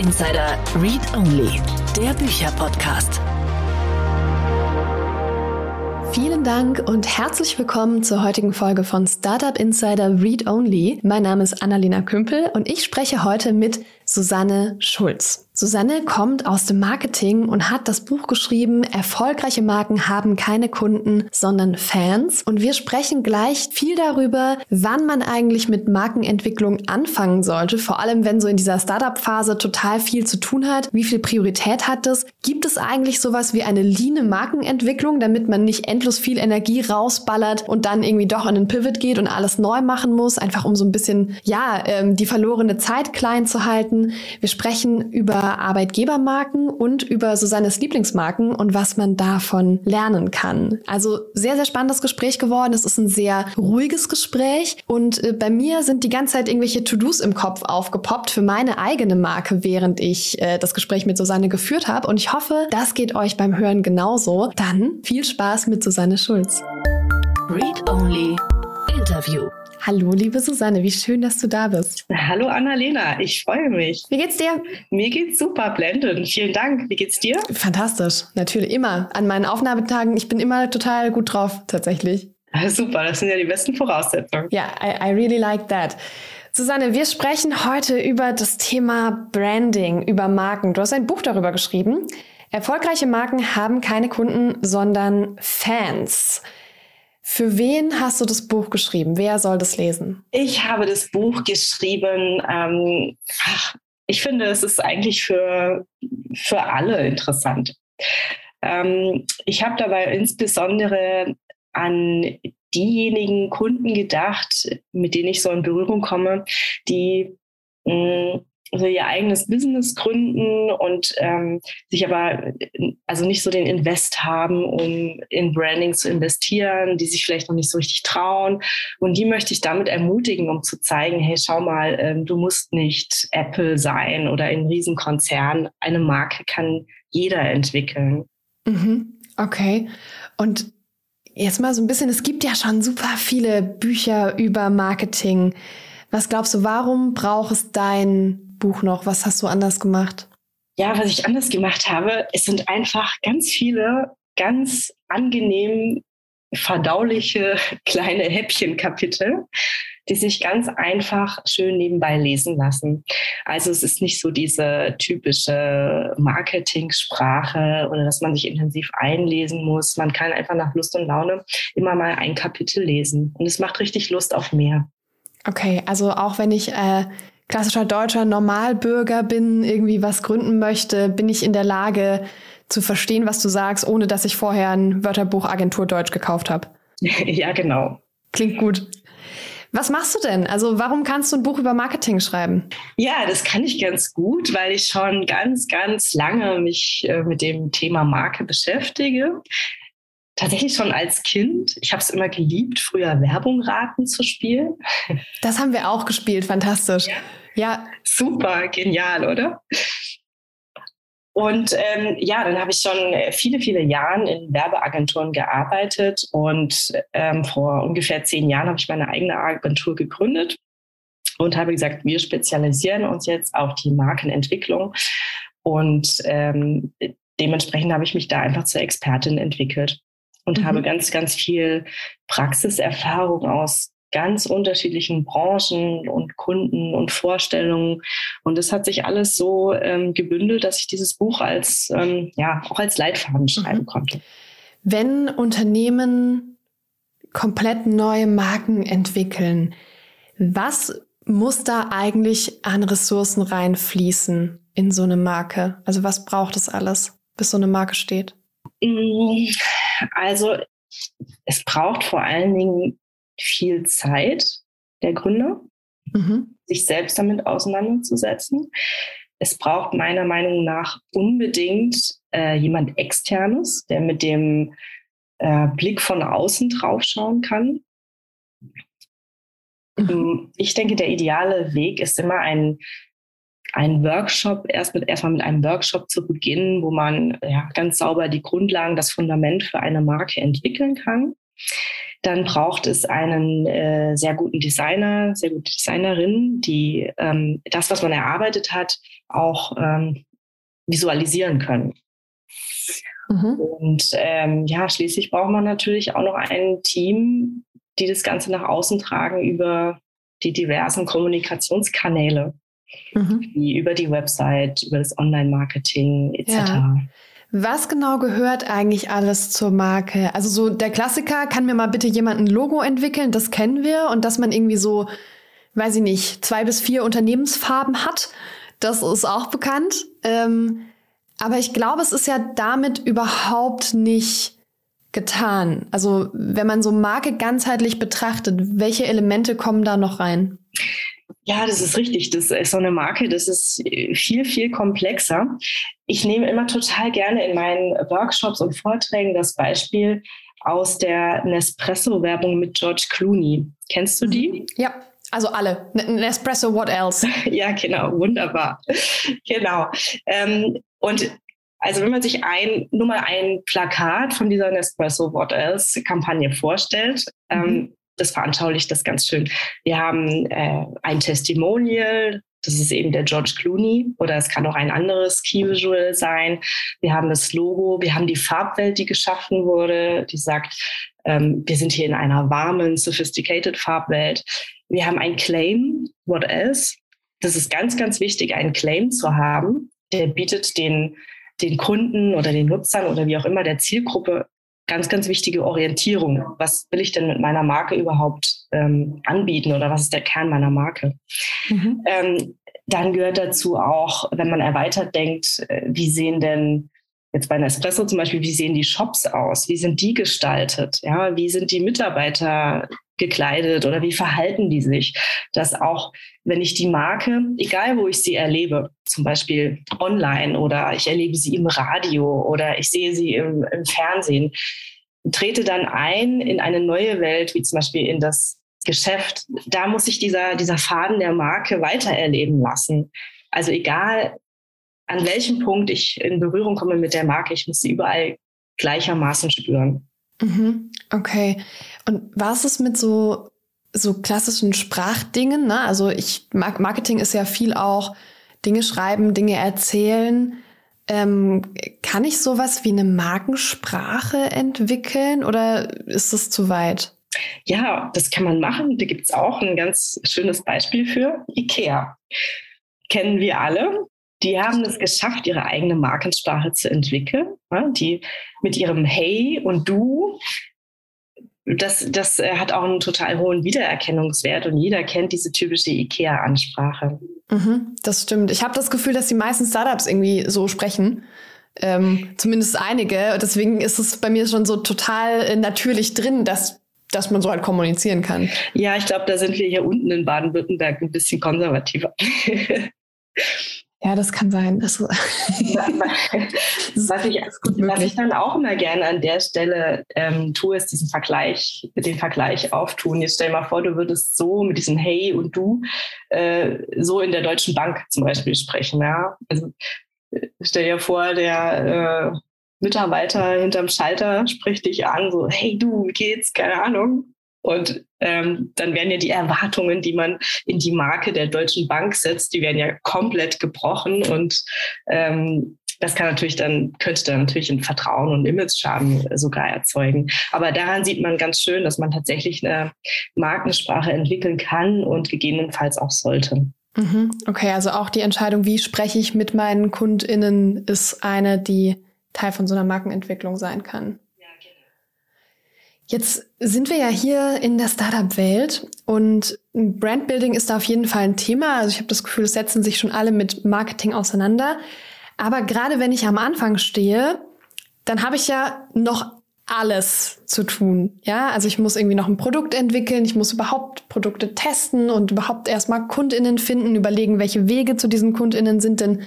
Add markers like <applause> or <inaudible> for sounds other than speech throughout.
Insider Read Only, der Bücherpodcast. Vielen Dank und herzlich willkommen zur heutigen Folge von Startup Insider Read Only. Mein Name ist Annalena Kümpel und ich spreche heute mit Susanne Schulz. Susanne kommt aus dem Marketing und hat das Buch geschrieben, Erfolgreiche Marken haben keine Kunden, sondern Fans. Und wir sprechen gleich viel darüber, wann man eigentlich mit Markenentwicklung anfangen sollte, vor allem wenn so in dieser Startup-Phase total viel zu tun hat. Wie viel Priorität hat es? Gibt es eigentlich sowas wie eine leane Markenentwicklung, damit man nicht endlos viel Energie rausballert und dann irgendwie doch in einen Pivot geht und alles neu machen muss, einfach um so ein bisschen, ja, ähm, die verlorene Zeit klein zu halten? Wir sprechen über Arbeitgebermarken und über Susannes Lieblingsmarken und was man davon lernen kann. Also sehr, sehr spannendes Gespräch geworden. Es ist ein sehr ruhiges Gespräch und äh, bei mir sind die ganze Zeit irgendwelche To-Dos im Kopf aufgepoppt für meine eigene Marke, während ich äh, das Gespräch mit Susanne geführt habe. Und ich hoffe, das geht euch beim Hören genauso. Dann viel Spaß mit Susanne Schulz. Read Only Interview. Hallo, liebe Susanne, wie schön, dass du da bist. Hallo Annalena, ich freue mich. Wie geht's dir? Mir geht's super, blendend. Vielen Dank. Wie geht's dir? Fantastisch, natürlich immer. An meinen Aufnahmetagen, ich bin immer total gut drauf, tatsächlich. Super, das sind ja die besten Voraussetzungen. Ja, I, I really like that. Susanne, wir sprechen heute über das Thema Branding, über Marken. Du hast ein Buch darüber geschrieben. Erfolgreiche Marken haben keine Kunden, sondern Fans. Für wen hast du das Buch geschrieben? Wer soll das lesen? Ich habe das Buch geschrieben. Ähm, ich finde, es ist eigentlich für, für alle interessant. Ähm, ich habe dabei insbesondere an diejenigen Kunden gedacht, mit denen ich so in Berührung komme, die mh, mm, also ihr eigenes Business gründen und ähm, sich aber also nicht so den Invest haben, um in Branding zu investieren, die sich vielleicht noch nicht so richtig trauen. Und die möchte ich damit ermutigen, um zu zeigen, hey, schau mal, ähm, du musst nicht Apple sein oder ein Riesenkonzern. Eine Marke kann jeder entwickeln. Mhm. Okay. Und jetzt mal so ein bisschen, es gibt ja schon super viele Bücher über Marketing. Was glaubst du, warum braucht es dein Buch noch? Was hast du anders gemacht? Ja, was ich anders gemacht habe, es sind einfach ganz viele ganz angenehm verdauliche <laughs> kleine Häppchenkapitel, die sich ganz einfach schön nebenbei lesen lassen. Also es ist nicht so diese typische Marketingsprache oder dass man sich intensiv einlesen muss. Man kann einfach nach Lust und Laune immer mal ein Kapitel lesen und es macht richtig Lust auf mehr. Okay, also auch wenn ich äh, klassischer deutscher Normalbürger bin, irgendwie was gründen möchte, bin ich in der Lage zu verstehen, was du sagst, ohne dass ich vorher ein Wörterbuch Agentur Deutsch gekauft habe. <laughs> Ja, genau. Klingt gut. Was machst du denn? Also warum kannst du ein Buch über Marketing schreiben? Ja, das kann ich ganz gut, weil ich schon ganz, ganz lange mich äh, mit dem Thema Marke beschäftige tatsächlich schon als Kind. Ich habe es immer geliebt, früher Werbung raten zu spielen. Das haben wir auch gespielt, fantastisch. Ja. Ja. Super, genial, oder? Und ähm, ja, dann habe ich schon viele, viele Jahre in Werbeagenturen gearbeitet und ähm, vor ungefähr zehn Jahren habe ich meine eigene Agentur gegründet und habe gesagt, wir spezialisieren uns jetzt auf die Markenentwicklung und ähm, dementsprechend habe ich mich da einfach zur Expertin entwickelt und mhm. habe ganz, ganz viel Praxiserfahrung aus ganz unterschiedlichen Branchen und Kunden und Vorstellungen. Und es hat sich alles so ähm, gebündelt, dass ich dieses Buch als, ähm, ja, auch als Leitfaden mhm. schreiben mhm. konnte. Wenn Unternehmen komplett neue Marken entwickeln, was muss da eigentlich an Ressourcen reinfließen in so eine Marke? Also was braucht es alles, bis so eine Marke steht? Mm, also es braucht vor allen Dingen viel Zeit der Gründer, mhm. sich selbst damit auseinanderzusetzen. Es braucht meiner Meinung nach unbedingt äh, jemand externes, der mit dem äh, Blick von außen draufschauen kann. Mhm. Ich denke, der ideale Weg ist immer ein einen Workshop, erst mit, erstmal mit einem Workshop zu beginnen, wo man ja, ganz sauber die Grundlagen, das Fundament für eine Marke entwickeln kann. Dann braucht es einen äh, sehr guten Designer, sehr gute Designerin, die ähm, das, was man erarbeitet hat, auch ähm, visualisieren können. Mhm. Und ähm, ja, schließlich braucht man natürlich auch noch ein Team, die das Ganze nach außen tragen über die diversen Kommunikationskanäle, mhm. wie über die Website, über das Online-Marketing etc. Ja. Was genau gehört eigentlich alles zur Marke? Also so der Klassiker, kann mir mal bitte jemand ein Logo entwickeln, das kennen wir und dass man irgendwie so, weiß ich nicht, zwei bis vier Unternehmensfarben hat, das ist auch bekannt. Ähm, aber ich glaube, es ist ja damit überhaupt nicht getan. Also wenn man so Marke ganzheitlich betrachtet, welche Elemente kommen da noch rein? Ja, das ist richtig. Das ist so eine Marke, das ist viel, viel komplexer. Ich nehme immer total gerne in meinen Workshops und Vorträgen das Beispiel aus der Nespresso-Werbung mit George Clooney. Kennst du die? Ja. Also alle. Nespresso, what else? <laughs> ja, genau, wunderbar. genau. Ähm, und also wenn man sich ein, nur mal ein Plakat von dieser Nespresso What Else Kampagne vorstellt, ähm, mhm. ähm, das veranschaulicht das ganz schön. Wir haben äh, ein Testimonial, das ist eben der George Clooney oder es kann auch ein anderes Key Visual sein. Wir haben das Logo, wir haben die Farbwelt, die geschaffen wurde, die sagt, ähm, wir sind hier in einer warmen, sophisticated Farbwelt. Wir haben ein Claim, what else? Das ist ganz, ganz wichtig, einen Claim zu haben. Der bietet den, den Kunden oder den Nutzern oder wie auch immer der Zielgruppe ganz, ganz wichtige Orientierung. Was will ich denn mit meiner Marke überhaupt ähm, anbieten oder was ist der Kern meiner Marke? Mhm. Ähm, dann gehört dazu auch, wenn man erweitert denkt, äh, wie sehen denn jetzt bei Nespresso zum Beispiel, wie sehen die Shops aus? Wie sind die gestaltet? Ja, wie sind die Mitarbeiter gekleidet oder wie verhalten die sich? Dass auch, wenn ich die Marke, egal wo ich sie erlebe, zum Beispiel online oder ich erlebe sie im Radio oder ich sehe sie im, im Fernsehen, trete dann ein in eine neue Welt, wie zum Beispiel in das Geschäft. Da muss ich dieser, dieser Faden der Marke weitererleben lassen. Also egal, an welchem Punkt ich in Berührung komme mit der Marke, ich muss sie überall gleichermaßen spüren. Mhm. Okay. Und was ist mit so, so klassischen Sprachdingen? Ne? Also ich, Marketing ist ja viel auch Dinge schreiben, Dinge erzählen. Ähm, kann ich sowas wie eine Markensprache entwickeln oder ist das zu weit? Ja, das kann man machen. Da gibt es auch ein ganz schönes Beispiel für IKEA. Kennen wir alle. Die haben es geschafft, ihre eigene Markensprache zu entwickeln, die mit ihrem Hey und Du das, das äh, hat auch einen total hohen Wiedererkennungswert und jeder kennt diese typische IKEA-Ansprache. Mhm, das stimmt. Ich habe das Gefühl, dass die meisten Startups irgendwie so sprechen. Ähm, zumindest einige. Deswegen ist es bei mir schon so total äh, natürlich drin, dass, dass man so halt kommunizieren kann. Ja, ich glaube, da sind wir hier unten in Baden-Württemberg ein bisschen konservativer. <laughs> Ja, das kann sein. Das <laughs> was, ich, was ich dann auch immer gerne an der Stelle ähm, tue, ist diesen Vergleich, den Vergleich auftun. Jetzt stell dir mal vor, du würdest so mit diesem Hey und Du äh, so in der Deutschen Bank zum Beispiel sprechen. Ja? Also äh, stell dir vor, der äh, Mitarbeiter hinterm Schalter spricht dich an, so, hey du, wie geht's? Keine Ahnung. Und ähm, dann werden ja die Erwartungen, die man in die Marke der Deutschen Bank setzt, die werden ja komplett gebrochen. Und ähm, das kann natürlich dann, könnte dann natürlich ein Vertrauen und Image-Schaden sogar erzeugen. Aber daran sieht man ganz schön, dass man tatsächlich eine Markensprache entwickeln kann und gegebenenfalls auch sollte. Mhm. Okay, also auch die Entscheidung, wie spreche ich mit meinen KundInnen, ist eine, die Teil von so einer Markenentwicklung sein kann. Jetzt sind wir ja hier in der Startup-Welt und Brandbuilding ist da auf jeden Fall ein Thema. Also ich habe das Gefühl, es setzen sich schon alle mit Marketing auseinander. Aber gerade wenn ich am Anfang stehe, dann habe ich ja noch alles zu tun. Ja, also ich muss irgendwie noch ein Produkt entwickeln, ich muss überhaupt Produkte testen und überhaupt erstmal KundInnen finden, überlegen, welche Wege zu diesen KundInnen sind denn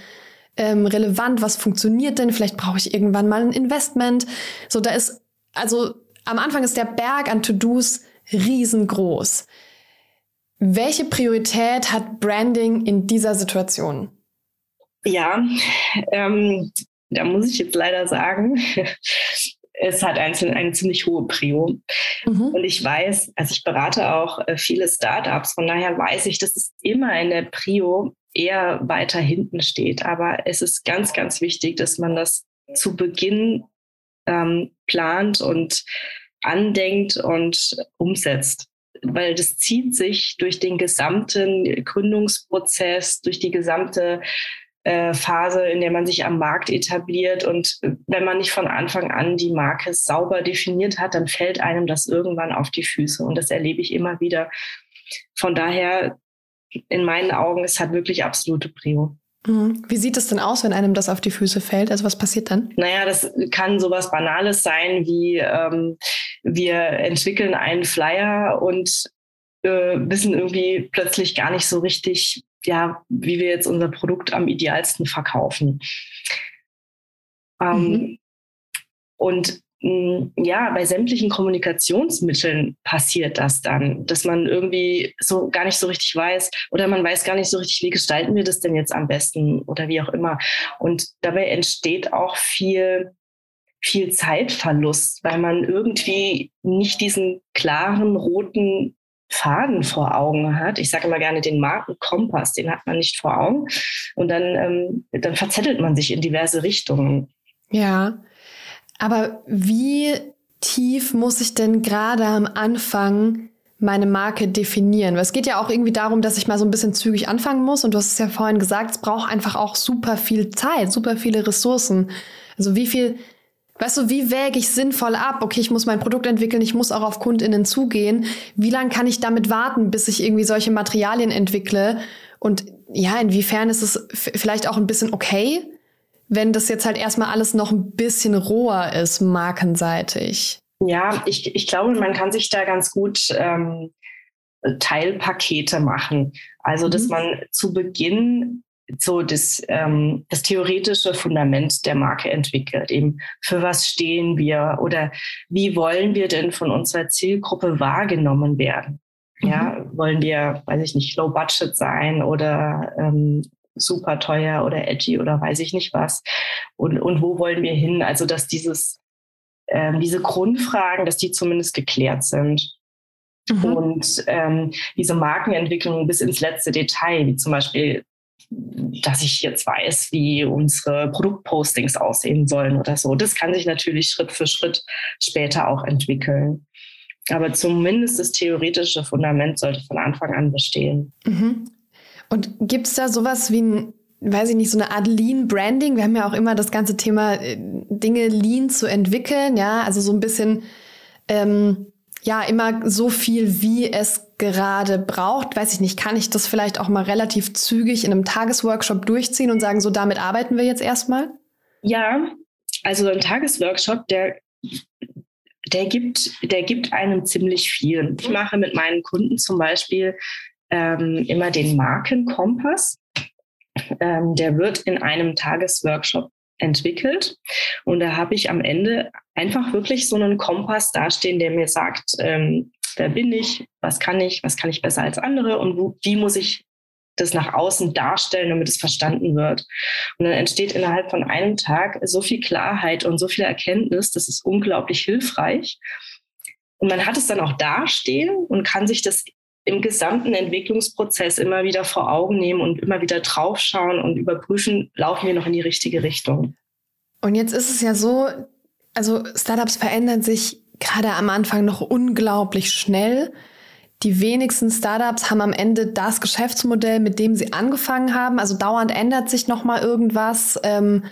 ähm, relevant, was funktioniert denn, vielleicht brauche ich irgendwann mal ein Investment. So, da ist, also am Anfang ist der Berg an To-Dos riesengroß. Welche Priorität hat Branding in dieser Situation? Ja, ähm, da muss ich jetzt leider sagen, <laughs> es hat eine, eine ziemlich hohe Prio. Mhm. Und ich weiß, also ich berate auch äh, viele Startups, von daher weiß ich, dass es immer in der Prio eher weiter hinten steht. Aber es ist ganz, ganz wichtig, dass man das zu Beginn ähm, plant und andenkt und umsetzt. Weil das zieht sich durch den gesamten Gründungsprozess, durch die gesamte äh, Phase, in der man sich am Markt etabliert. Und wenn man nicht von Anfang an die Marke sauber definiert hat, dann fällt einem das irgendwann auf die Füße. Und das erlebe ich immer wieder. Von daher, in meinen Augen, ist halt wirklich absolute Prio. Mhm. Wie sieht es denn aus, wenn einem das auf die Füße fällt? Also was passiert dann? Naja, das kann sowas Banales sein wie ähm, wir entwickeln einen Flyer und äh, wissen irgendwie plötzlich gar nicht so richtig, ja, wie wir jetzt unser Produkt am idealsten verkaufen. Ähm, mhm. Und ja, bei sämtlichen Kommunikationsmitteln passiert das dann, dass man irgendwie so gar nicht so richtig weiß oder man weiß gar nicht so richtig, wie gestalten wir das denn jetzt am besten oder wie auch immer. Und dabei entsteht auch viel, viel Zeitverlust, weil man irgendwie nicht diesen klaren roten Faden vor Augen hat. Ich sage immer gerne den Markenkompass, den hat man nicht vor Augen. Und dann, ähm, dann verzettelt man sich in diverse Richtungen. Ja, aber wie tief muss ich denn gerade am Anfang meine Marke definieren? Weil es geht ja auch irgendwie darum, dass ich mal so ein bisschen zügig anfangen muss. Und du hast es ja vorhin gesagt, es braucht einfach auch super viel Zeit, super viele Ressourcen. Also wie viel, weißt du, wie wäge ich sinnvoll ab? Okay, ich muss mein Produkt entwickeln, ich muss auch auf KundInnen zugehen. Wie lange kann ich damit warten, bis ich irgendwie solche Materialien entwickle? Und ja, inwiefern ist es vielleicht auch ein bisschen okay, wenn das jetzt halt erstmal alles noch ein bisschen roher ist, markenseitig? Ja, ich, ich glaube, man kann sich da ganz gut ähm, Teilpakete machen. Also, mhm. dass man zu Beginn so das, ähm, das theoretische Fundament der Marke entwickelt. Eben, für was stehen wir oder wie wollen wir denn von unserer Zielgruppe wahrgenommen werden? Ja, mhm. wollen wir, weiß ich nicht, low budget sein oder ähm, super teuer oder edgy oder weiß ich nicht was. Und, und wo wollen wir hin? Also, dass dieses, ähm, diese Grundfragen, dass die zumindest geklärt sind. Mhm. Und ähm, diese Markenentwicklung bis ins letzte Detail, wie zum Beispiel, dass ich jetzt weiß, wie unsere Produktpostings aussehen sollen oder so. Das kann sich natürlich Schritt für Schritt später auch entwickeln. Aber zumindest das theoretische Fundament sollte von Anfang an bestehen. Mhm. Und gibt es da sowas wie ein, weiß ich nicht, so eine Art Lean Branding? Wir haben ja auch immer das ganze Thema, äh, Dinge lean zu entwickeln, ja, also so ein bisschen, ähm, ja, immer so viel, wie es gerade braucht. Weiß ich nicht, kann ich das vielleicht auch mal relativ zügig in einem Tagesworkshop durchziehen und sagen, so damit arbeiten wir jetzt erstmal? Ja, also ein Tagesworkshop, der der gibt, der gibt einem ziemlich viel. Ich mache mit meinen Kunden zum Beispiel ähm, immer den Markenkompass. Ähm, der wird in einem Tagesworkshop entwickelt. Und da habe ich am Ende einfach wirklich so einen Kompass dastehen, der mir sagt, ähm, wer bin ich, was kann ich, was kann ich besser als andere und wo, wie muss ich das nach außen darstellen, damit es verstanden wird. Und dann entsteht innerhalb von einem Tag so viel Klarheit und so viel Erkenntnis, das ist unglaublich hilfreich. Und man hat es dann auch dastehen und kann sich das im gesamten Entwicklungsprozess immer wieder vor Augen nehmen und immer wieder draufschauen und überprüfen, laufen wir noch in die richtige Richtung. Und jetzt ist es ja so, also Startups verändern sich gerade am Anfang noch unglaublich schnell. Die wenigsten Startups haben am Ende das Geschäftsmodell, mit dem sie angefangen haben. Also dauernd ändert sich noch mal irgendwas. Ähm,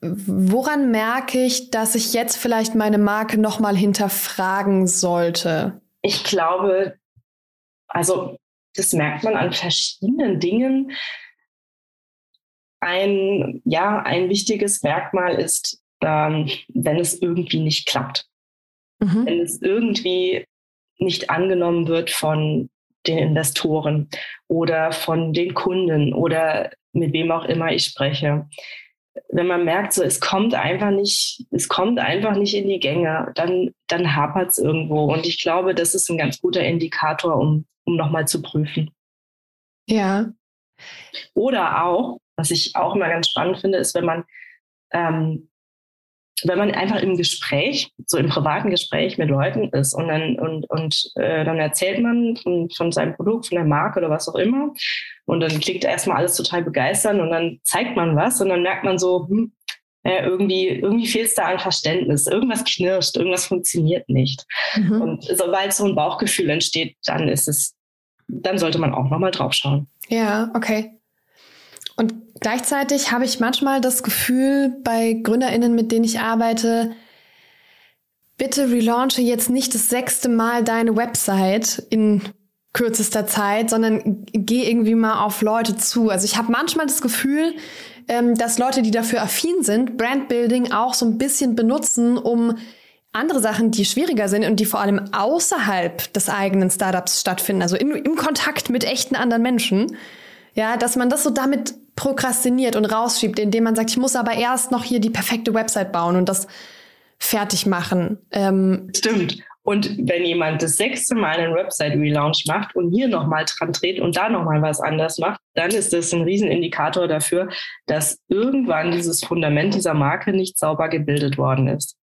woran merke ich, dass ich jetzt vielleicht meine Marke noch mal hinterfragen sollte? Ich glaube, also das merkt man an verschiedenen Dingen. Ein, ja, ein wichtiges Merkmal ist, ähm, wenn es irgendwie nicht klappt. Mhm. Wenn es irgendwie nicht angenommen wird von den Investoren oder von den Kunden oder mit wem auch immer ich spreche. Wenn man merkt, so es kommt einfach nicht, es kommt einfach nicht in die Gänge, dann, dann hapert es irgendwo. Und ich glaube, das ist ein ganz guter Indikator, um um nochmal zu prüfen. Ja. Oder auch, was ich auch immer ganz spannend finde, ist, wenn man ähm, wenn man einfach im Gespräch, so im privaten Gespräch mit Leuten ist und dann, und, und, äh, dann erzählt man von, von seinem Produkt, von der Marke oder was auch immer. Und dann klingt erstmal alles total begeisternd und dann zeigt man was und dann merkt man so, hm, äh, irgendwie, irgendwie fehlt es da an Verständnis. Irgendwas knirscht, irgendwas funktioniert nicht. Mhm. Und sobald so ein Bauchgefühl entsteht, dann ist es, dann sollte man auch nochmal drauf schauen. Ja, okay. Und gleichzeitig habe ich manchmal das Gefühl bei GründerInnen, mit denen ich arbeite, bitte relaunche jetzt nicht das sechste Mal deine Website in kürzester Zeit, sondern geh irgendwie mal auf Leute zu. Also ich habe manchmal das Gefühl, ähm, dass Leute, die dafür affin sind, Brandbuilding auch so ein bisschen benutzen, um andere Sachen, die schwieriger sind und die vor allem außerhalb des eigenen Startups stattfinden, also in, im Kontakt mit echten anderen Menschen, ja, dass man das so damit prokrastiniert und rausschiebt, indem man sagt, ich muss aber erst noch hier die perfekte Website bauen und das fertig machen. Ähm, Stimmt. Und wenn jemand das sechste Mal einen Website-Relaunch macht und hier nochmal dran dreht und da nochmal was anders macht, dann ist das ein Riesenindikator dafür, dass irgendwann dieses Fundament dieser Marke nicht sauber gebildet worden ist.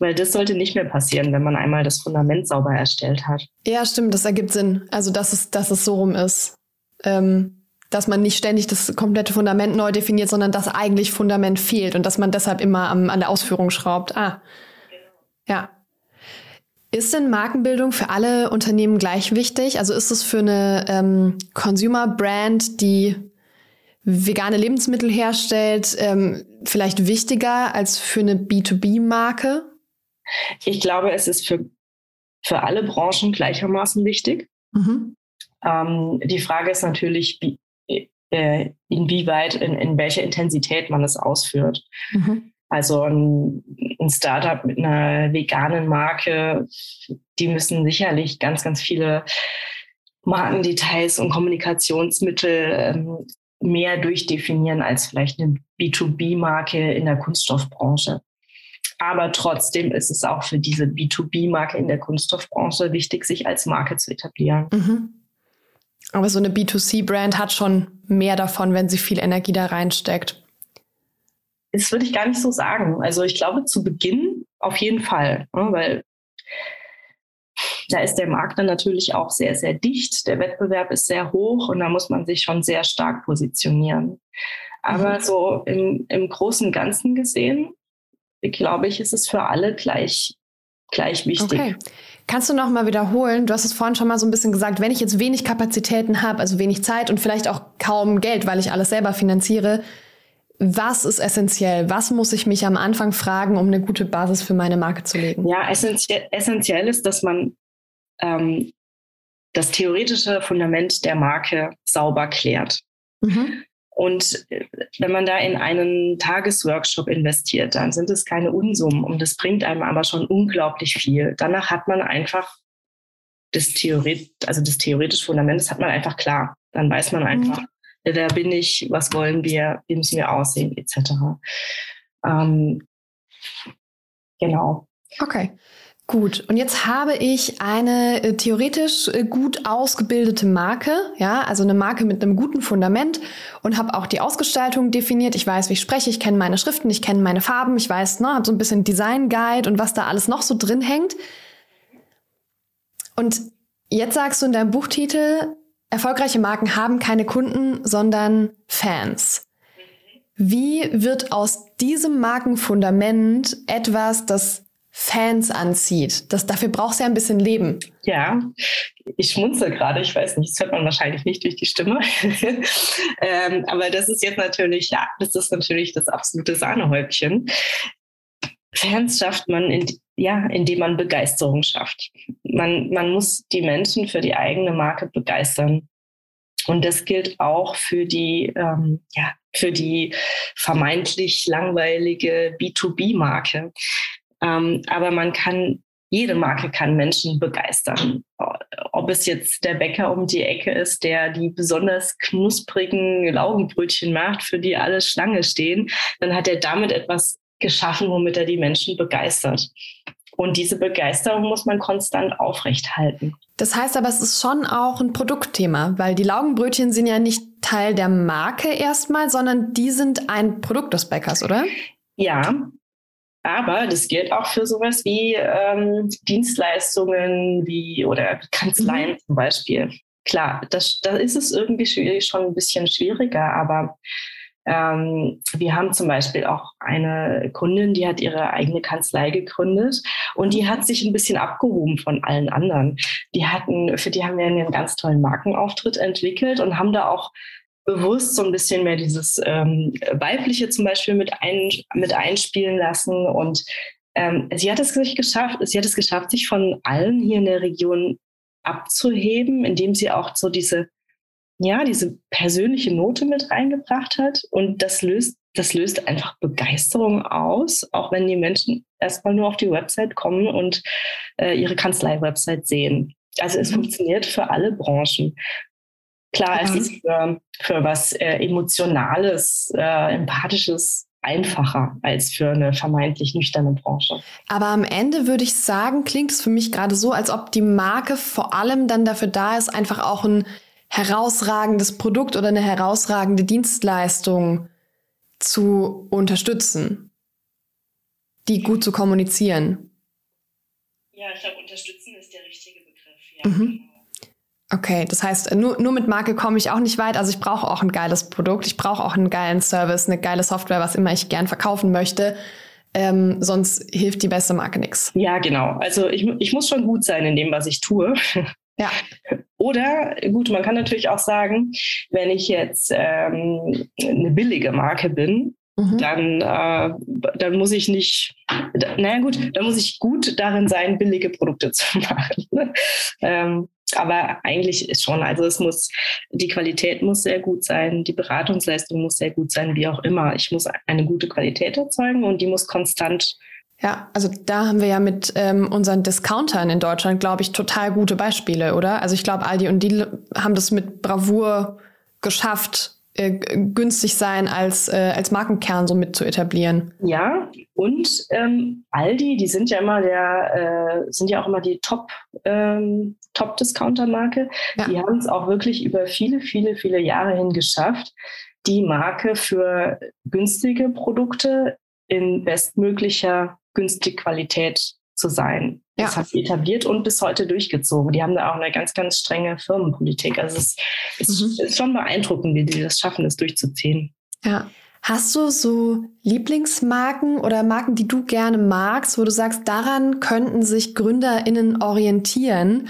Weil das sollte nicht mehr passieren, wenn man einmal das Fundament sauber erstellt hat. Ja, stimmt, das ergibt Sinn. Also, dass es, dass es so rum ist. Ähm, dass man nicht ständig das komplette Fundament neu definiert, sondern dass eigentlich Fundament fehlt und dass man deshalb immer am, an der Ausführung schraubt. Ah. Ja. Ist denn Markenbildung für alle Unternehmen gleich wichtig? Also ist es für eine ähm, Consumer-Brand, die vegane Lebensmittel herstellt, ähm, vielleicht wichtiger als für eine B2B-Marke? Ich glaube, es ist für, für alle Branchen gleichermaßen wichtig. Mhm. Ähm, die Frage ist natürlich, wie, äh, inwieweit, in, in welcher Intensität man es ausführt. Mhm. Also ein, ein Startup mit einer veganen Marke, die müssen sicherlich ganz, ganz viele Markendetails und Kommunikationsmittel ähm, mehr durchdefinieren als vielleicht eine B2B-Marke in der Kunststoffbranche. Aber trotzdem ist es auch für diese B2B-Marke in der Kunststoffbranche wichtig, sich als Marke zu etablieren. Mhm. Aber so eine B2C-Brand hat schon mehr davon, wenn sie viel Energie da reinsteckt. Das würde ich gar nicht so sagen. Also ich glaube zu Beginn auf jeden Fall, ne, weil da ist der Markt dann natürlich auch sehr, sehr dicht. Der Wettbewerb ist sehr hoch und da muss man sich schon sehr stark positionieren. Aber mhm. so im, im Großen und Ganzen gesehen, glaube ich, ist es für alle gleich, gleich wichtig. Okay. Kannst du noch mal wiederholen? Du hast es vorhin schon mal so ein bisschen gesagt, wenn ich jetzt wenig Kapazitäten habe, also wenig Zeit und vielleicht auch kaum Geld, weil ich alles selber finanziere, was ist essentiell? Was muss ich mich am Anfang fragen, um eine gute Basis für meine Marke zu legen? Ja, essentiell, essentiell ist, dass man ähm, das theoretische Fundament der Marke sauber klärt. Mhm. Und äh, wenn man da in einen Tagesworkshop investiert, dann sind es keine Unsummen und das bringt einem aber schon unglaublich viel. Danach hat man einfach das Theoret, also das theoretische Fundament, das hat man einfach klar. Dann weiß man einfach, mhm wer bin ich, was wollen wir, wie müssen wir aussehen, etc. Ähm, genau. Okay. Gut, und jetzt habe ich eine äh, theoretisch äh, gut ausgebildete Marke, ja, also eine Marke mit einem guten Fundament und habe auch die Ausgestaltung definiert. Ich weiß, wie ich spreche, ich kenne meine Schriften, ich kenne meine Farben, ich weiß, ne, habe so ein bisschen Design Guide und was da alles noch so drin hängt. Und jetzt sagst du in deinem Buchtitel, Erfolgreiche Marken haben keine Kunden, sondern Fans. Wie wird aus diesem Markenfundament etwas, das Fans anzieht? Das, dafür braucht es ja ein bisschen Leben. Ja, ich schmunzel gerade. Ich weiß nicht, das hört man wahrscheinlich nicht durch die Stimme. <laughs> ähm, aber das ist jetzt natürlich, ja, das ist natürlich das absolute Sahnehäubchen. Fans schafft man, in, ja, indem man Begeisterung schafft. Man, man muss die Menschen für die eigene Marke begeistern. Und das gilt auch für die, ähm, ja, für die vermeintlich langweilige B2B-Marke. Ähm, aber man kann, jede Marke kann Menschen begeistern. Ob es jetzt der Bäcker um die Ecke ist, der die besonders knusprigen Laugenbrötchen macht, für die alle Schlange stehen, dann hat er damit etwas geschaffen, womit er die Menschen begeistert. Und diese Begeisterung muss man konstant aufrechthalten. Das heißt aber, es ist schon auch ein Produktthema, weil die Laugenbrötchen sind ja nicht Teil der Marke erstmal, sondern die sind ein Produkt des Bäckers, oder? Ja, Aber das gilt auch für sowas wie ähm, Dienstleistungen wie oder Kanzleien mhm. zum Beispiel. Klar, das, da ist es irgendwie schon ein bisschen schwieriger, aber ähm, wir haben zum Beispiel auch eine Kundin, die hat ihre eigene Kanzlei gegründet und die hat sich ein bisschen abgehoben von allen anderen. Die hatten, für die haben wir einen ganz tollen Markenauftritt entwickelt und haben da auch bewusst so ein bisschen mehr dieses ähm, Weibliche zum Beispiel mit, ein, mit einspielen lassen. Und ähm, sie hat es sich geschafft, sie hat es geschafft, sich von allen hier in der Region abzuheben, indem sie auch so diese, ja, diese persönliche Note mit reingebracht hat. Und das löst, das löst einfach Begeisterung aus, auch wenn die Menschen erstmal nur auf die Website kommen und äh, ihre Kanzlei-Website sehen. Also es mhm. funktioniert für alle Branchen. Klar, es ist für, für was äh, Emotionales, äh, Empathisches einfacher als für eine vermeintlich nüchterne Branche. Aber am Ende würde ich sagen, klingt es für mich gerade so, als ob die Marke vor allem dann dafür da ist, einfach auch ein herausragendes Produkt oder eine herausragende Dienstleistung zu unterstützen, die gut zu kommunizieren. Ja, ich glaube, unterstützen ist der richtige Begriff. Ja. Mhm. Okay, das heißt, nur, nur mit Marke komme ich auch nicht weit. Also ich brauche auch ein geiles Produkt, ich brauche auch einen geilen Service, eine geile Software, was immer ich gern verkaufen möchte. Ähm, sonst hilft die beste Marke nichts. Ja, genau. Also ich, ich muss schon gut sein in dem, was ich tue. Ja. <laughs> Oder gut, man kann natürlich auch sagen, wenn ich jetzt ähm, eine billige Marke bin, mhm. dann, äh, dann muss ich nicht, naja gut, dann muss ich gut darin sein, billige Produkte zu <laughs> machen. ähm, aber eigentlich ist schon, also es muss, die Qualität muss sehr gut sein, die Beratungsleistung muss sehr gut sein, wie auch immer. Ich muss eine gute Qualität erzeugen und die muss konstant ja, also da haben wir ja mit ähm, unseren Discountern in Deutschland, glaube ich, total gute Beispiele, oder? Also ich glaube, Aldi und die haben das mit Bravour geschafft, äh, günstig sein als, äh, als Markenkern so mit zu etablieren. Ja, und ähm, Aldi, die sind ja immer der, äh, sind ja auch immer die Top, ähm, Top-Discounter-Marke. Ja. Die haben es auch wirklich über viele, viele, viele Jahre hin geschafft, die Marke für günstige Produkte in bestmöglicher günstige Qualität zu sein. Ja. Das hat sie etabliert und bis heute durchgezogen. Die haben da auch eine ganz, ganz strenge Firmenpolitik. Also es ist, mhm. ist schon beeindruckend, wie die das schaffen, das durchzuziehen. Ja. Hast du so Lieblingsmarken oder Marken, die du gerne magst, wo du sagst, daran könnten sich GründerInnen orientieren?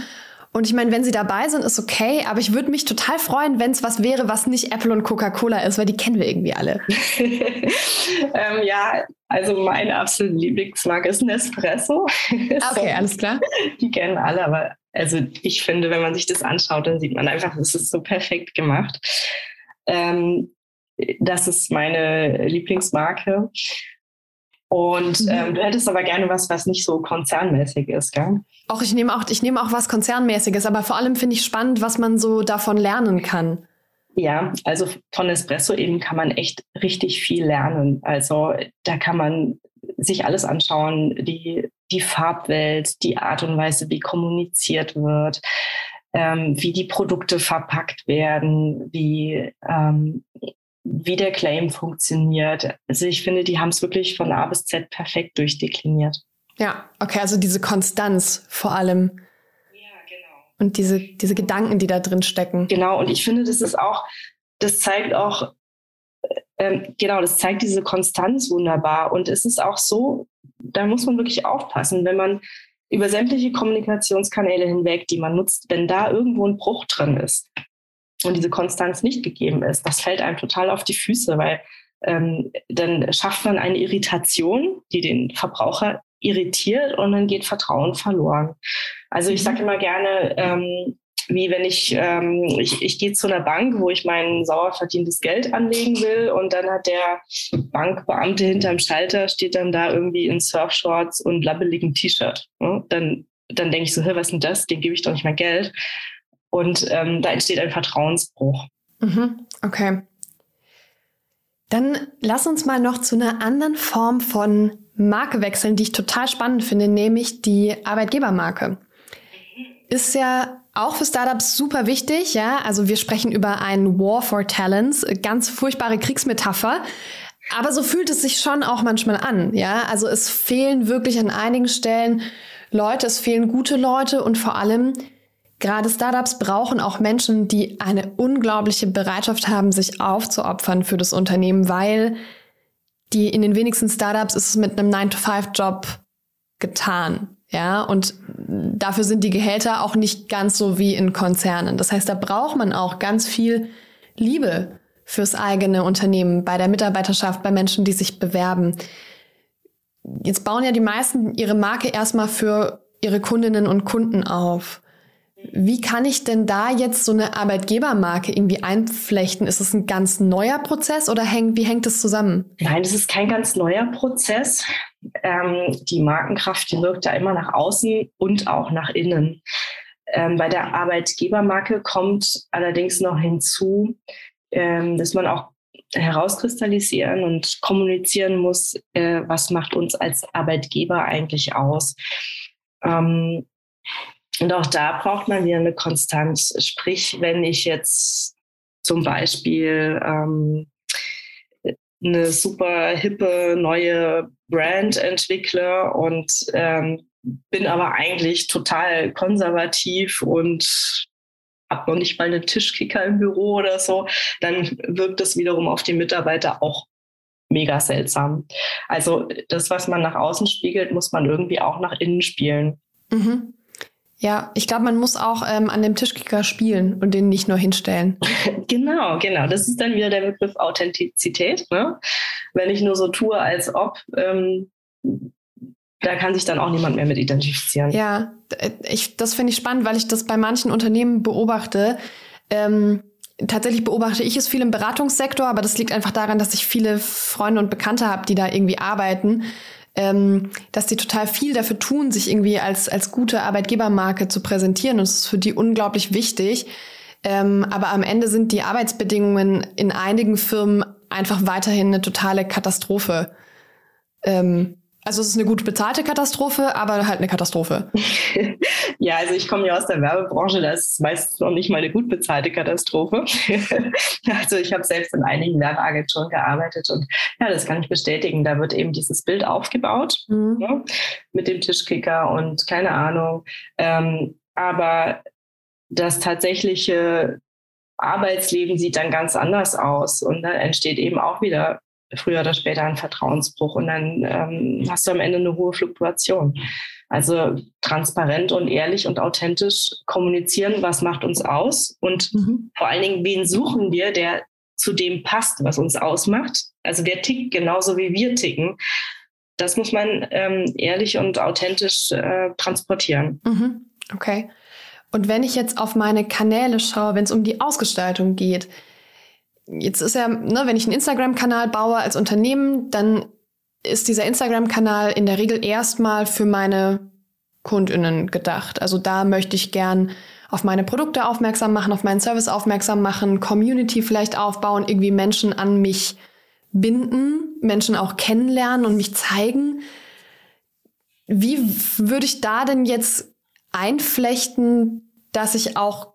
Und ich meine, wenn sie dabei sind, ist okay, aber ich würde mich total freuen, wenn es was wäre, was nicht Apple und Coca-Cola ist, weil die kennen wir irgendwie alle. <laughs> ähm, ja, also meine absolute Lieblingsmarke ist Nespresso. <laughs> Okay, alles klar. Die kennen alle, aber also ich finde, wenn man sich das anschaut, dann sieht man einfach, es ist so perfekt gemacht. Ähm, das ist meine Lieblingsmarke. Und mhm. ähm, du hättest aber gerne was, was nicht so konzernmäßig ist, gell? Auch ich nehme auch, ich nehme auch was konzernmäßiges, aber vor allem finde ich spannend, was man so davon lernen kann. Ja, also von Espresso eben kann man echt richtig viel lernen. Also da kann man sich alles anschauen, die, die Farbwelt, die Art und Weise, wie kommuniziert wird, ähm, wie die Produkte verpackt werden, wie, ähm, wie der Claim funktioniert. Also ich finde, die haben es wirklich von A bis Z perfekt durchdekliniert. Ja, okay, also diese Konstanz vor allem. Ja, genau. Und diese, diese Gedanken, die da drin stecken. Genau, und ich finde, das ist auch, das zeigt auch, ähm, genau, das zeigt diese Konstanz wunderbar. Und es ist auch so, da muss man wirklich aufpassen, wenn man über sämtliche Kommunikationskanäle hinweg, die man nutzt, wenn da irgendwo ein Bruch drin ist und diese Konstanz nicht gegeben ist, das fällt einem total auf die Füße, weil ähm, dann schafft man eine Irritation, die den Verbraucher irritiert und dann geht Vertrauen verloren. Also ich sage mhm. immer gerne, ähm, wie wenn ich, ähm, ich, ich gehe zu einer Bank, wo ich mein sauer verdientes Geld anlegen will und dann hat der Bankbeamte hinterm Schalter, steht dann da irgendwie in Surfshorts und labbeligem T-Shirt. Ne? Dann, dann denke ich so, was ist denn das? Den gebe ich doch nicht mehr Geld. Und ähm, da entsteht ein Vertrauensbruch. Mhm, okay. Dann lass uns mal noch zu einer anderen Form von Marke wechseln, die ich total spannend finde, nämlich die Arbeitgebermarke. Ist ja auch für Startups super wichtig, ja. Also wir sprechen über einen War for Talents, ganz furchtbare Kriegsmetapher. Aber so fühlt es sich schon auch manchmal an, ja. Also es fehlen wirklich an einigen Stellen Leute, es fehlen gute Leute und vor allem Gerade Startups brauchen auch Menschen, die eine unglaubliche Bereitschaft haben, sich aufzuopfern für das Unternehmen, weil die in den wenigsten Startups ist es mit einem 9-to-5-Job getan. Ja, und dafür sind die Gehälter auch nicht ganz so wie in Konzernen. Das heißt, da braucht man auch ganz viel Liebe fürs eigene Unternehmen, bei der Mitarbeiterschaft, bei Menschen, die sich bewerben. Jetzt bauen ja die meisten ihre Marke erstmal für ihre Kundinnen und Kunden auf. Wie kann ich denn da jetzt so eine Arbeitgebermarke irgendwie einflechten? Ist es ein ganz neuer Prozess oder häng, wie hängt es zusammen? Nein, es ist kein ganz neuer Prozess. Ähm, die Markenkraft, die wirkt da immer nach außen und auch nach innen. Ähm, bei der Arbeitgebermarke kommt allerdings noch hinzu, ähm, dass man auch herauskristallisieren und kommunizieren muss, äh, was macht uns als Arbeitgeber eigentlich aus. Ähm, und auch da braucht man wieder eine Konstanz. Sprich, wenn ich jetzt zum Beispiel ähm, eine super hippe neue Brand entwickle und ähm, bin aber eigentlich total konservativ und habe noch nicht mal einen Tischkicker im Büro oder so, dann wirkt das wiederum auf die Mitarbeiter auch mega seltsam. Also das, was man nach außen spiegelt, muss man irgendwie auch nach innen spielen. Mhm. Ja, ich glaube, man muss auch ähm, an dem Tischkicker spielen und den nicht nur hinstellen. <laughs> genau, genau. Das ist dann wieder der Begriff Authentizität. Ne? Wenn ich nur so tue, als ob, ähm, da kann sich dann auch niemand mehr mit identifizieren. Ja, ich, das finde ich spannend, weil ich das bei manchen Unternehmen beobachte. Ähm, tatsächlich beobachte ich es viel im Beratungssektor, aber das liegt einfach daran, dass ich viele Freunde und Bekannte habe, die da irgendwie arbeiten ähm, dass die total viel dafür tun, sich irgendwie als, als gute Arbeitgebermarke zu präsentieren. Und es ist für die unglaublich wichtig. Ähm, aber am Ende sind die Arbeitsbedingungen in einigen Firmen einfach weiterhin eine totale Katastrophe. Ähm, also es ist eine gut bezahlte Katastrophe, aber halt eine Katastrophe. <laughs> ja, also ich komme ja aus der Werbebranche, da ist meistens noch nicht mal eine gut bezahlte Katastrophe. <laughs> also ich habe selbst in einigen Werbeagenturen gearbeitet und ja, das kann ich bestätigen. Da wird eben dieses Bild aufgebaut mhm. ne, mit dem Tischkicker und keine Ahnung. Ähm, aber das tatsächliche Arbeitsleben sieht dann ganz anders aus und dann entsteht eben auch wieder früher oder später ein Vertrauensbruch und dann ähm, hast du am Ende eine hohe Fluktuation. Also transparent und ehrlich und authentisch kommunizieren, was macht uns aus und mhm. vor allen Dingen, wen suchen wir, der zu dem passt, was uns ausmacht. Also der tickt genauso wie wir ticken. Das muss man ähm, ehrlich und authentisch äh, transportieren. Mhm. Okay. Und wenn ich jetzt auf meine Kanäle schaue, wenn es um die Ausgestaltung geht, jetzt ist ja, ne, wenn ich einen Instagram-Kanal baue als Unternehmen, dann ist dieser Instagram-Kanal in der Regel erstmal für meine KundInnen gedacht. Also da möchte ich gern auf meine Produkte aufmerksam machen, auf meinen Service aufmerksam machen, Community vielleicht aufbauen, irgendwie Menschen an mich binden, Menschen auch kennenlernen und mich zeigen. Wie würde ich da denn jetzt einflechten, dass ich auch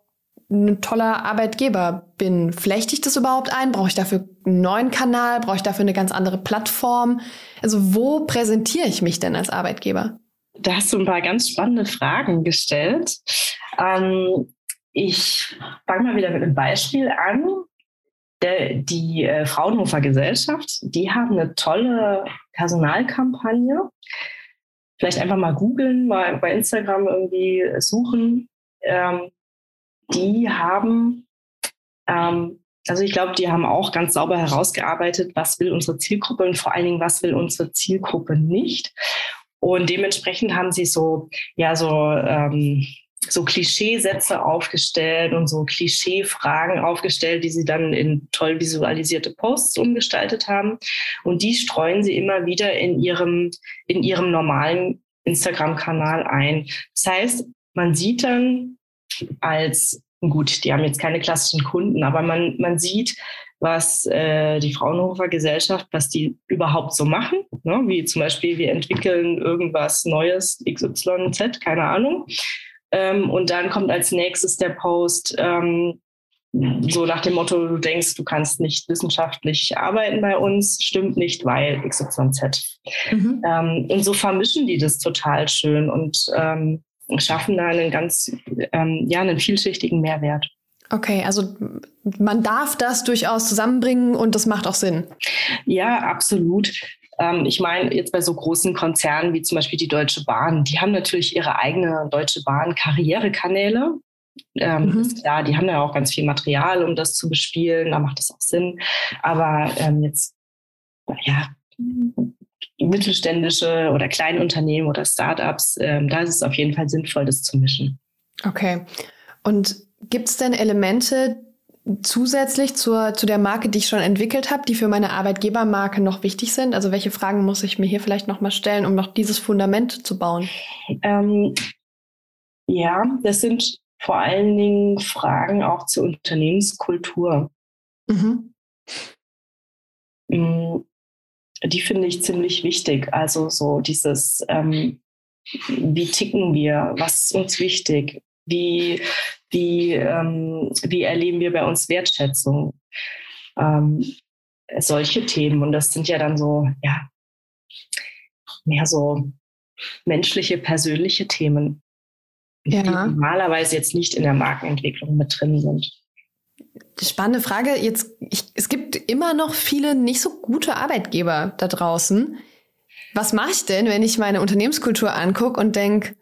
ein toller Arbeitgeber bin. Flechte ich das überhaupt ein? Brauche ich dafür einen neuen Kanal? Brauche ich dafür eine ganz andere Plattform? Also wo präsentiere ich mich denn als Arbeitgeber? Da hast du ein paar ganz spannende Fragen gestellt. Ähm, ich fange mal wieder mit einem Beispiel an. Die äh, Fraunhofer Gesellschaft, die haben eine tolle Personalkampagne. Vielleicht einfach mal googeln, mal bei Instagram irgendwie suchen. Ähm, die haben, ähm, also ich glaube, die haben auch ganz sauber herausgearbeitet, was will unsere Zielgruppe und vor allen Dingen, was will unsere Zielgruppe nicht. Und dementsprechend haben sie so, ja, so, ähm, so Klischeesätze aufgestellt und so Klischeefragen aufgestellt, die sie dann in toll visualisierte Posts umgestaltet haben. Und die streuen sie immer wieder in ihrem, in ihrem normalen Instagram-Kanal ein. Das heißt, man sieht dann als, gut, die haben jetzt keine klassischen Kunden, aber man, man sieht, was äh, die Fraunhofer Gesellschaft, was die überhaupt so machen, ne? wie zum Beispiel wir entwickeln irgendwas Neues, XYZ, keine Ahnung. Ähm, und dann kommt als nächstes der Post, ähm, so nach dem Motto, du denkst, du kannst nicht wissenschaftlich arbeiten bei uns, stimmt nicht, weil XYZ. Mhm. Ähm, und so vermischen die das total schön und ähm, schaffen da einen ganz, ähm, ja, einen vielschichtigen Mehrwert. Okay, also man darf das durchaus zusammenbringen und das macht auch Sinn. Ja, absolut. Ähm, ich meine, jetzt bei so großen Konzernen wie zum Beispiel die Deutsche Bahn, die haben natürlich ihre eigene Deutsche Bahn Karrierekanäle. Ähm, mhm. Ist klar, die haben ja auch ganz viel Material, um das zu bespielen, da macht das auch Sinn. Aber ähm, jetzt, ja, mittelständische oder Kleinunternehmen oder Startups, ähm, da ist es auf jeden Fall sinnvoll, das zu mischen. Okay. Und gibt es denn Elemente zusätzlich zur, zu der Marke, die ich schon entwickelt habe, die für meine Arbeitgebermarke noch wichtig sind? Also welche Fragen muss ich mir hier vielleicht nochmal stellen, um noch dieses Fundament zu bauen? Ähm, ja, das sind vor allen Dingen Fragen auch zur Unternehmenskultur. Mhm. Die finde ich ziemlich wichtig. Also so dieses, ähm, wie ticken wir, was ist uns wichtig, wie, wie, ähm, wie erleben wir bei uns Wertschätzung, ähm, solche Themen. Und das sind ja dann so, ja, mehr so menschliche, persönliche Themen, ja. die normalerweise jetzt nicht in der Markenentwicklung mit drin sind. Spannende Frage. Jetzt, ich, es gibt immer noch viele nicht so gute Arbeitgeber da draußen. Was mache ich denn, wenn ich meine Unternehmenskultur angucke und denke,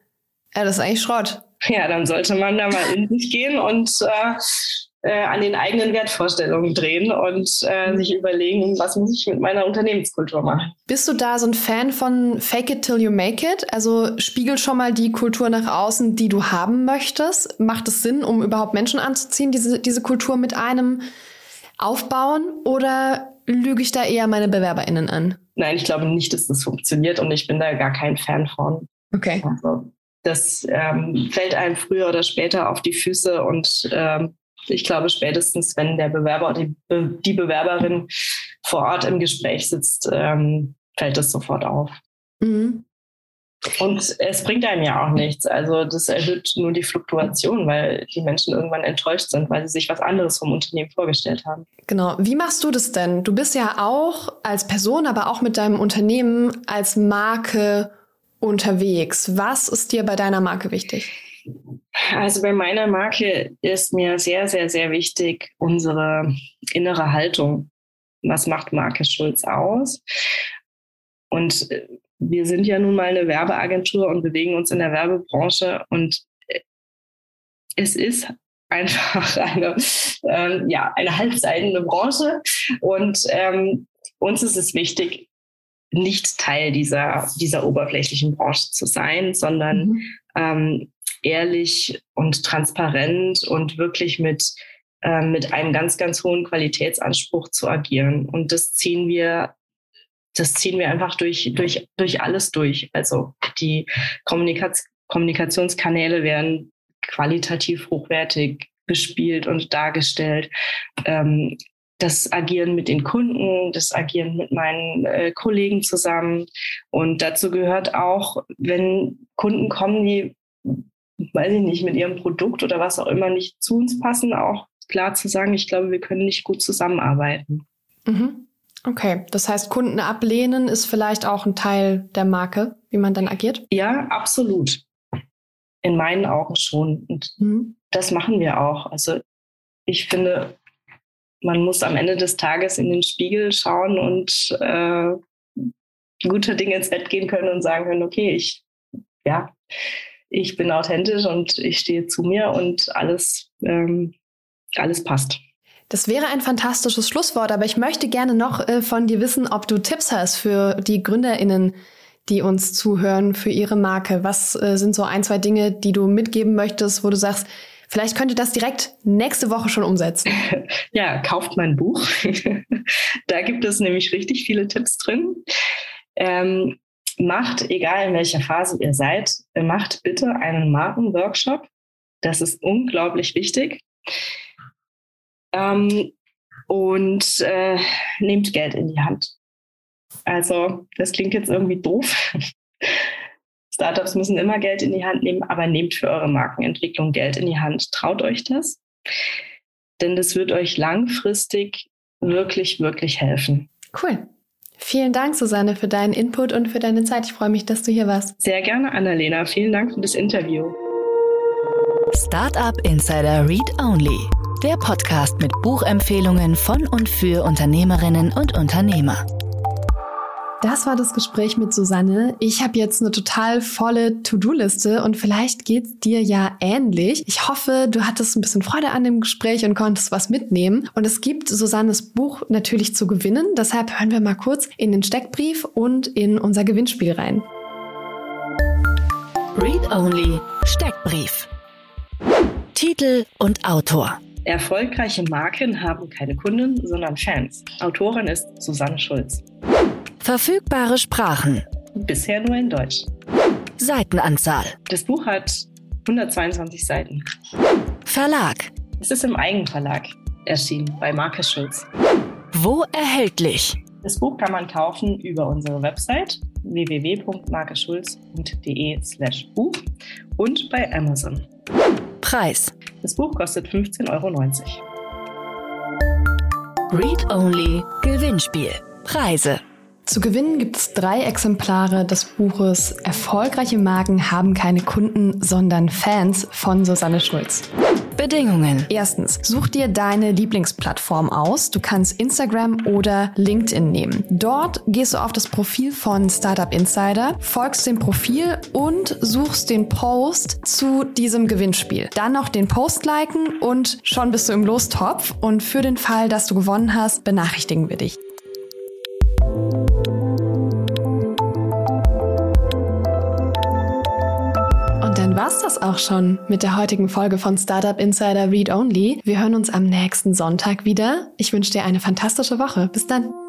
ja, das ist eigentlich Schrott? Ja, dann sollte man da mal in sich gehen und äh, äh, an den eigenen Wertvorstellungen drehen und äh, sich überlegen, was muss ich mit meiner Unternehmenskultur machen. Bist du da so ein Fan von Fake it till you make it? Also spiegel schon mal die Kultur nach außen, die du haben möchtest. Macht es Sinn, um überhaupt Menschen anzuziehen, diese, diese Kultur mit einem aufbauen? Oder lüge ich da eher meine BewerberInnen an? Nein, ich glaube nicht, dass das funktioniert und ich bin da gar kein Fan von. Okay. Also, das ähm, fällt einem früher oder später auf die Füße und ähm, ich glaube, spätestens, wenn der Bewerber oder die, Be die Bewerberin vor Ort im Gespräch sitzt, ähm, fällt das sofort auf. Mhm. Und es bringt einem ja auch nichts. Also das erhöht nur die Fluktuation, weil die Menschen irgendwann enttäuscht sind, weil sie sich was anderes vom Unternehmen vorgestellt haben. Genau. Wie machst du das denn? Du bist ja auch als Person, aber auch mit deinem Unternehmen als Marke unterwegs. Was ist dir bei deiner Marke wichtig? Also bei meiner Marke ist mir sehr, sehr, sehr wichtig unsere innere Haltung. Was macht Marke Schulz aus? Und äh, wir sind ja nun mal eine Werbeagentur und bewegen uns in der Werbebranche und äh, es ist einfach <laughs> eine, ähm, ja, eine halbseidene Branche und ähm, uns ist es wichtig, nicht Teil dieser, dieser oberflächlichen Branche zu sein, sondern mhm. Ähm, ehrlich und transparent und wirklich mit, äh, mit einem ganz, ganz hohen Qualitätsanspruch zu agieren. Und das ziehen wir, das ziehen wir einfach durch, durch, durch alles durch. Also die Kommunikaz Kommunikationskanäle werden qualitativ hochwertig bespielt und dargestellt. Ähm, das Agieren mit den Kunden, das Agieren mit meinen äh, Kollegen zusammen. Und dazu gehört auch, wenn Kunden kommen, die weiß ich nicht, mit ihrem Produkt oder was auch immer nicht zu uns passen, auch klar zu sagen, ich glaube, wir können nicht gut zusammenarbeiten. Mhm. Okay, das heißt, Kunden ablehnen ist vielleicht auch ein Teil der Marke, wie man dann agiert? Ja, absolut. In meinen Augen schon. Und mhm. das machen wir auch. Also ich finde, man muss am Ende des Tages in den Spiegel schauen und äh, gute Dinge ins Bett gehen können und sagen können, okay, ich, ja, ich bin authentisch und ich stehe zu mir und alles, ähm, alles passt. Das wäre ein fantastisches Schlusswort, aber ich möchte gerne noch äh, von dir wissen, ob du Tipps hast für die GründerInnen, die uns zuhören, für ihre Marke. Was äh, sind so ein, zwei Dinge, die du mitgeben möchtest, wo du sagst, vielleicht könnt ihr das direkt nächste Woche schon umsetzen? <laughs> Ja, kauft mein Buch. <laughs> da gibt es nämlich richtig viele Tipps drin. Ähm, macht, egal in welcher Phase ihr seid, macht bitte einen Markenworkshop. Das ist unglaublich wichtig. Ähm, und äh, nehmt Geld in die Hand. Also, das klingt jetzt irgendwie doof. <laughs> Startups müssen immer Geld in die Hand nehmen, aber nehmt für eure Markenentwicklung Geld in die Hand. Traut euch das. denn das wird euch langfristig wirklich, wirklich helfen. Cool. Vielen Dank, Susanne, für deinen Input und für deine Zeit. Ich freue mich, dass du hier warst. Sehr gerne, Annalena. Vielen Dank für das Interview. Startup Insider Read Only, der Podcast mit Buchempfehlungen von und für Unternehmerinnen und Unternehmer. Das war das Gespräch mit Susanne. Ich habe jetzt eine total volle To-Do-Liste und vielleicht geht's dir ja ähnlich. Ich hoffe, du hattest ein bisschen Freude an dem Gespräch und konntest was mitnehmen. Und es gibt Susannes Buch natürlich zu gewinnen. Deshalb hören wir mal kurz in den Steckbrief und in unser Gewinnspiel rein. Read Only Steckbrief. Titel und Autor. Erfolgreiche Marken haben keine Kunden, sondern Fans. Autorin ist Susanne Schulz. Verfügbare Sprachen. Bisher nur in Deutsch. Seitenanzahl. Das Buch hat 122 Seiten. Verlag. Es ist im Eigenverlag erschienen bei Markus Schulz. Wo erhältlich? Das Buch kann man kaufen über unsere Website www.markeschulz.de slash Buch und bei Amazon. Preis. Das Buch kostet 15,90 Euro. Read Only Gewinnspiel. Preise. Zu gewinnen gibt es drei Exemplare des Buches Erfolgreiche Marken haben keine Kunden, sondern Fans von Susanne Schulz. Bedingungen. Erstens, such dir deine Lieblingsplattform aus. Du kannst Instagram oder LinkedIn nehmen. Dort gehst du auf das Profil von Startup Insider, folgst dem Profil und suchst den Post zu diesem Gewinnspiel. Dann noch den Post liken und schon bist du im Lostopf. Und für den Fall, dass du gewonnen hast, benachrichtigen wir dich. Auch schon mit der heutigen Folge von Startup Insider Read Only. Wir hören uns am nächsten Sonntag wieder. Ich wünsche dir eine fantastische Woche. Bis dann.